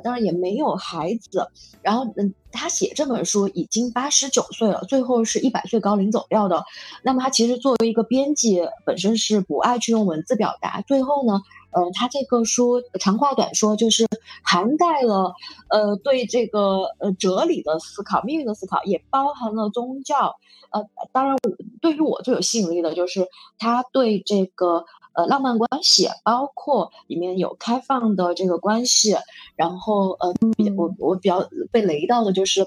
当然也没有孩子，然后嗯，他写这本书已经八十九岁了，最后是一百岁高龄走掉的。那么他其实作为一个编辑，本身是不爱去用文字表达，最后呢，呃，他这个书长话短说，就是涵盖了呃对这个呃哲理的思考、命运的思考，也包含了宗教。呃，当然，对于我最有吸引力的就是他对这个。呃，浪漫关系包括里面有开放的这个关系，然后呃，我我比较被雷到的就是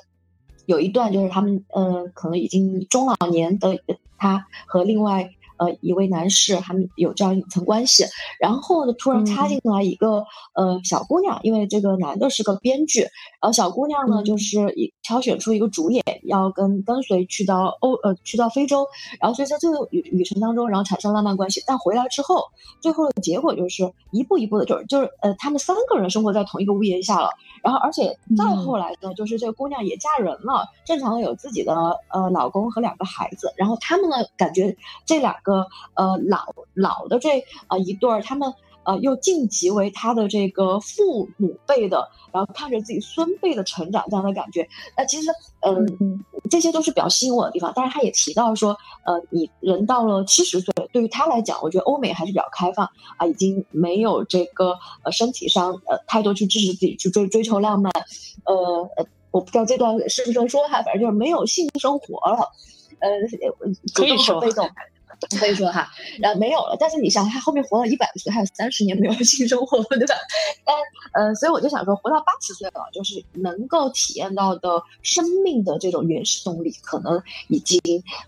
有一段就是他们呃可能已经中老年的他和另外。呃，一位男士他们有这样一层关系，然后呢，突然插进。来一个呃小姑娘，因为这个男的是个编剧，然后小姑娘呢就是一挑选出一个主演，要跟跟随去到欧呃去到非洲，然后所以在这个旅旅程当中，然后产生浪漫关系，但回来之后，最后的结果就是一步一步的，就是就是呃他们三个人生活在同一个屋檐下了，然后而且再后来呢，就是这个姑娘也嫁人了，正常的有自己的呃老公和两个孩子，然后他们呢感觉这两。个呃老老的这呃一对儿，他们呃，又晋级为他的这个父母辈的，然后看着自己孙辈的成长这样的感觉。那其实，嗯，这些都是比较吸引我的地方。但是他也提到说，呃，你人到了七十岁，对于他来讲，我觉得欧美还是比较开放啊，已经没有这个呃身体上呃太多去支持自己去追追求浪漫，呃呃，我不知道这段是不是能说哈，反正就是没有性生活了，呃，可以说被动。可以说哈，然后没有了。但是你想，他后面活了一百岁，还有三十年没有性生活，对吧？但呃，所以我就想说，活到八十岁了，就是能够体验到的生命的这种原始动力，可能已经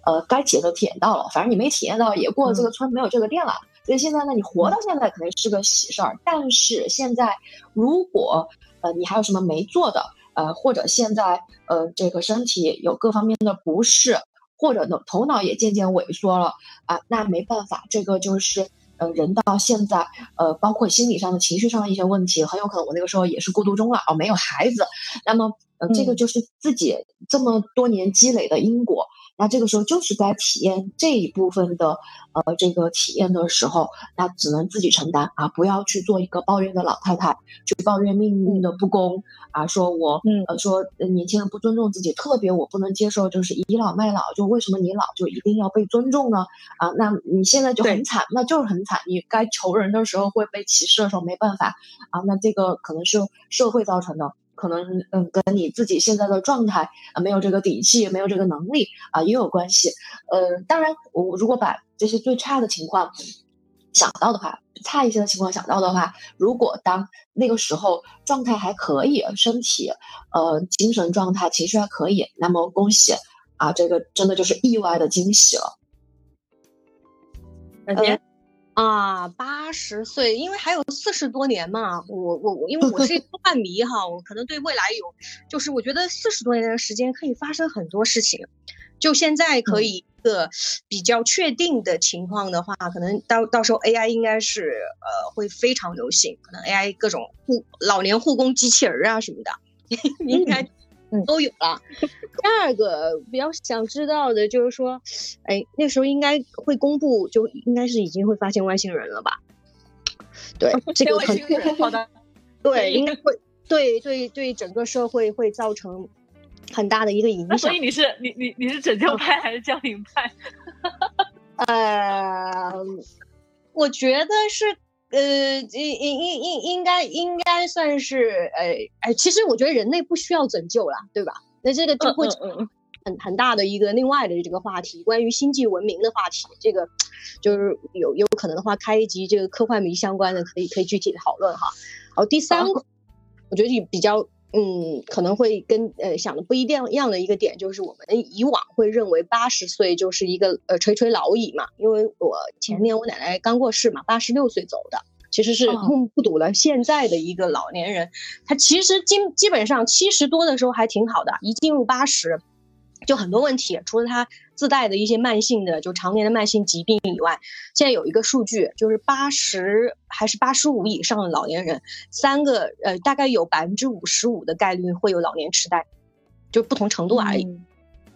呃该体验的体验到了。反正你没体验到，也过了这个村没有这个店了。所以现在呢，你活到现在肯定是个喜事儿。但是现在，如果呃你还有什么没做的，呃或者现在呃这个身体有各方面的不适。或者呢，头脑也渐渐萎缩了啊，那没办法，这个就是呃，人到现在，呃，包括心理上的、情绪上的一些问题，很有可能我那个时候也是孤独终了哦，没有孩子，那么呃，这个就是自己这么多年积累的因果。那这个时候就是在体验这一部分的，呃，这个体验的时候，那只能自己承担啊，不要去做一个抱怨的老太太，去抱怨命运的不公啊，说我，呃，说年轻人不尊重自己，特别我不能接受就是倚老卖老，就为什么你老就一定要被尊重呢？啊，那你现在就很惨，那就是很惨，你该求人的时候会被歧视的时候没办法啊，那这个可能是社会造成的。可能嗯，跟你自己现在的状态啊，没有这个底气，没有这个能力啊，也有关系。呃，当然，我如果把这些最差的情况想到的话，差一些的情况想到的话，如果当那个时候状态还可以，身体呃精神状态、情绪还可以，那么恭喜啊，这个真的就是意外的惊喜了。再见。啊，八十岁，因为还有四十多年嘛，我我我，因为我是一个 幻迷哈，我可能对未来有，就是我觉得四十多年的时间可以发生很多事情，就现在可以一个比较确定的情况的话，可能到到时候 AI 应该是呃会非常流行，可能 AI 各种护老年护工机器人啊什么的，应该。都有了。第二个比较想知道的就是说，哎，那时候应该会公布，就应该是已经会发现外星人了吧？对，这个很好的。对，应该会，对对对，整个社会会造成很大的一个影响。所以你是你你你是拯救派还是降临派？呃，我觉得是。呃，应应应应应该应该算是，呃哎，其实我觉得人类不需要拯救啦，对吧？那这个就会很很大的一个另外的这个话题，关于星际文明的话题，这个就是有有可能的话开一集这个科幻迷相关的，可以可以具体讨论哈。好，第三个，我觉得比较。嗯，可能会跟呃想的不一样一样的一个点，就是我们以往会认为八十岁就是一个呃垂垂老矣嘛，因为我前年我奶奶刚过世嘛，八十六岁走的，其实是目睹了现在的一个老年人，他其实基基本上七十多的时候还挺好的，一进入八十。就很多问题，除了他自带的一些慢性的，就常年的慢性疾病以外，现在有一个数据，就是八十还是八十五以上的老年人，三个呃，大概有百分之五十五的概率会有老年痴呆，就不同程度而已。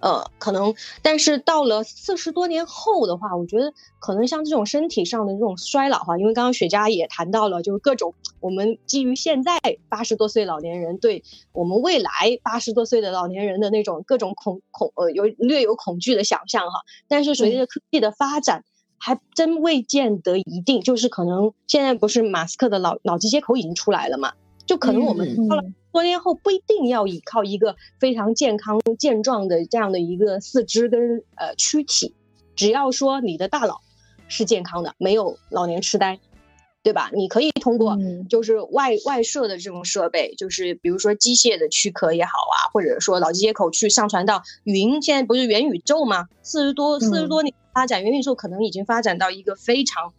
呃，可能，但是到了四十多年后的话，我觉得可能像这种身体上的这种衰老哈，因为刚刚雪佳也谈到了，就是各种我们基于现在八十多岁老年人对我们未来八十多岁的老年人的那种各种恐恐呃有略有恐惧的想象哈，但是随着科技的发展，还真未见得一定，就是可能现在不是马斯克的脑脑机接口已经出来了嘛，就可能我们到了。多年后不一定要依靠一个非常健康健壮的这样的一个四肢跟呃躯体，只要说你的大脑是健康的，没有老年痴呆，对吧？你可以通过就是外外设的这种设备，就是比如说机械的躯壳也好啊，或者说脑机接口去上传到云。现在不是元宇宙吗？四十多四十多年发展，元宇宙可能已经发展到一个非常。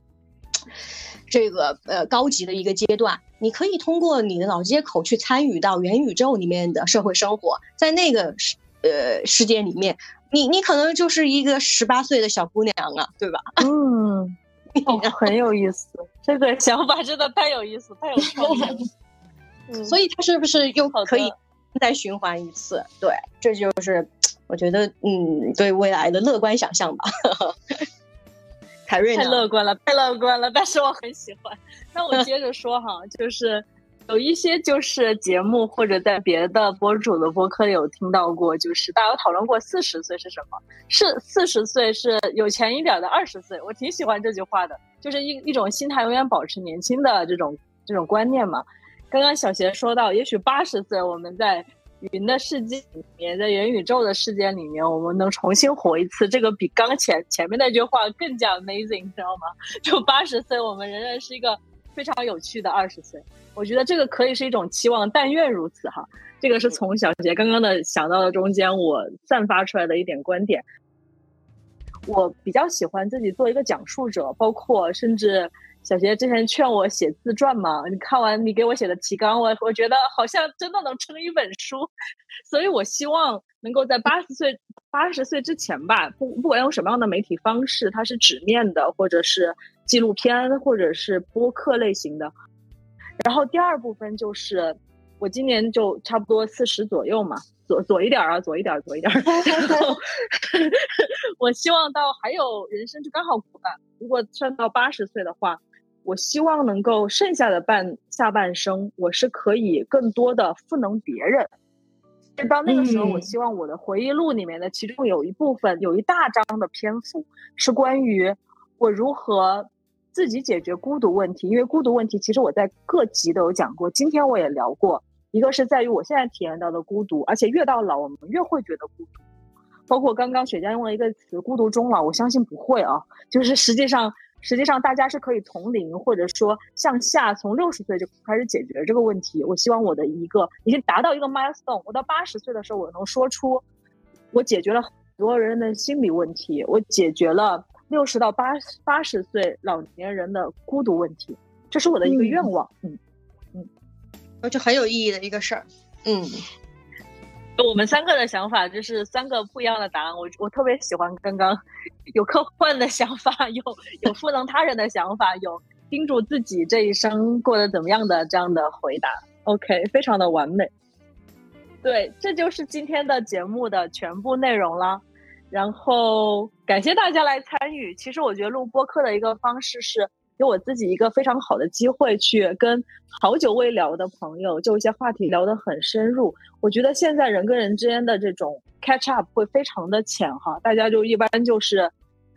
这个呃高级的一个阶段，你可以通过你的脑接口去参与到元宇宙里面的社会生活，在那个世呃世界里面，你你可能就是一个十八岁的小姑娘啊，对吧？嗯，很有意思，这个想法真的太有意思，太有创意了。嗯，所以它是不是又可以再循环一次？对，这就是我觉得嗯对未来的乐观想象吧。凯瑞太乐观了，太乐观了，但是我很喜欢。那我接着说哈，就是有一些就是节目或者在别的博主的播客里有听到过，就是大家有讨论过四十岁是什么？是四十岁是有钱一点的二十岁，我挺喜欢这句话的，就是一一种心态永远保持年轻的这种这种观念嘛。刚刚小贤说到，也许八十岁我们在。云的世界里面，在元宇宙的世界里面，我们能重新活一次，这个比刚前前面那句话更加 amazing，知道吗？就八十岁，我们仍然是一个非常有趣的二十岁。我觉得这个可以是一种期望，但愿如此哈。这个是从小杰刚刚的想到的中间，我散发出来的一点观点。我比较喜欢自己做一个讲述者，包括甚至。小学之前劝我写自传嘛，你看完你给我写的提纲，我我觉得好像真的能成一本书，所以我希望能够在八十岁八十岁之前吧，不不管用什么样的媒体方式，它是纸面的，或者是纪录片，或者是播客类型的。然后第二部分就是，我今年就差不多四十左右嘛，左左一点啊，左一点，左一点。然后我希望到还有人生就刚好过半，如果算到八十岁的话。我希望能够剩下的半下半生，我是可以更多的赋能别人。到那个时候，我希望我的回忆录里面的其中有一部分，有一大章的篇幅是关于我如何自己解决孤独问题。因为孤独问题，其实我在各集都有讲过，今天我也聊过。一个是在于我现在体验到的孤独，而且越到老，我们越会觉得孤独。包括刚刚雪佳用了一个词“孤独终老”，我相信不会啊，就是实际上。实际上，大家是可以从零或者说向下，从六十岁就开始解决这个问题。我希望我的一个已经达到一个 milestone，我到八十岁的时候，我能说出我解决了很多人的心理问题，我解决了六十到八八十岁老年人的孤独问题，这是我的一个愿望。嗯嗯，而且很有意义的一个事儿。嗯。我们三个的想法就是三个不一样的答案。我我特别喜欢刚刚有科幻的想法，有有赋能他人的想法，有叮嘱自己这一生过得怎么样的这样的回答。OK，非常的完美。对，这就是今天的节目的全部内容了。然后感谢大家来参与。其实我觉得录播客的一个方式是。给我自己一个非常好的机会，去跟好久未聊的朋友就一些话题聊得很深入。我觉得现在人跟人之间的这种 catch up 会非常的浅哈，大家就一般就是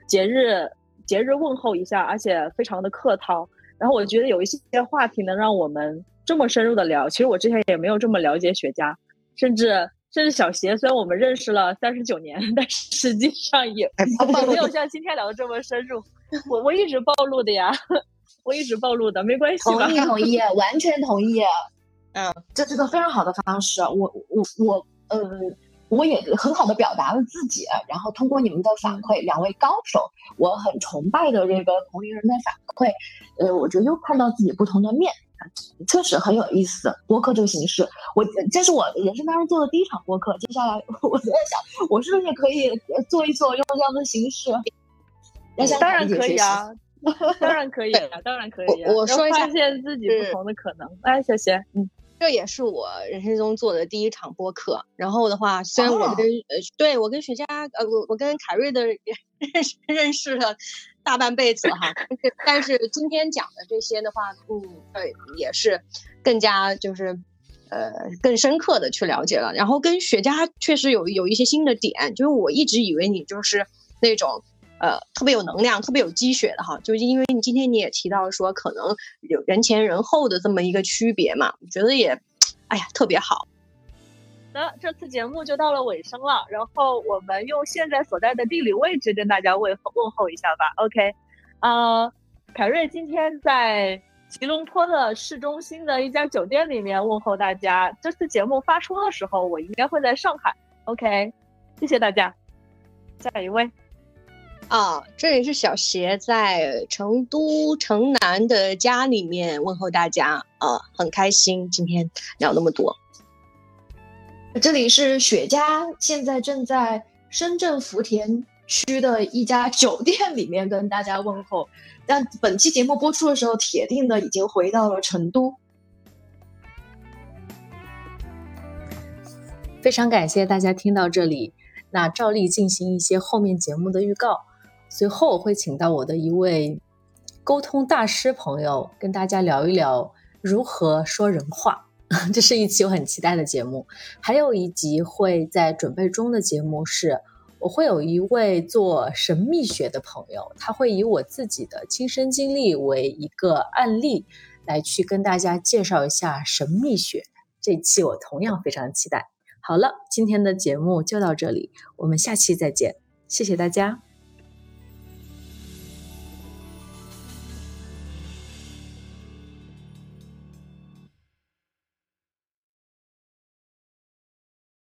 节日节日问候一下，而且非常的客套。然后我觉得有一些话题能让我们这么深入的聊，其实我之前也没有这么了解雪茄，甚至甚至小邪。虽然我们认识了三十九年，但实际上也 没有像今天聊的这么深入。我我一直暴露的呀，我一直暴露的，没关系。同意同意，完全同意。嗯，这是个非常好的方式。我我我呃，我也很好的表达了自己，然后通过你们的反馈，两位高手，我很崇拜的这个同龄人的反馈，呃，我觉得又看到自己不同的面，确实很有意思。播客这个形式，我这是我人生当中做的第一场播客。接下来 我在想，我是不是也可以做一做，用这样的形式？当然可以啊，当然可以啊，当然可以。我说一下，发现自己不同的可能。哎，小贤，嗯，这也是我人生中做的第一场播客。然后的话，虽然我跟呃，对我跟雪茄，呃，我我跟凯瑞的认 识认识了大半辈子哈，但是今天讲的这些的话，嗯，对，也是更加就是呃更深刻的去了解了。然后跟雪茄确实有有一些新的点，就是我一直以为你就是那种。呃，特别有能量、特别有积雪的哈，就因为你今天你也提到说，可能有人前人后的这么一个区别嘛，我觉得也，哎呀，特别好。的，这次节目就到了尾声了，然后我们用现在所在的地理位置跟大家问候问候一下吧。OK，呃，凯瑞今天在吉隆坡的市中心的一家酒店里面问候大家。这次节目发出的时候，我应该会在上海。OK，谢谢大家。下一位。啊，这里是小邪在成都城南的家里面问候大家啊，很开心今天聊那么多。这里是雪茄，现在正在深圳福田区的一家酒店里面跟大家问候。但本期节目播出的时候，铁定的已经回到了成都。非常感谢大家听到这里，那照例进行一些后面节目的预告。随后我会请到我的一位沟通大师朋友，跟大家聊一聊如何说人话。这是一期我很期待的节目。还有一集会在准备中的节目是，我会有一位做神秘学的朋友，他会以我自己的亲身经历为一个案例，来去跟大家介绍一下神秘学。这期我同样非常期待。好了，今天的节目就到这里，我们下期再见，谢谢大家。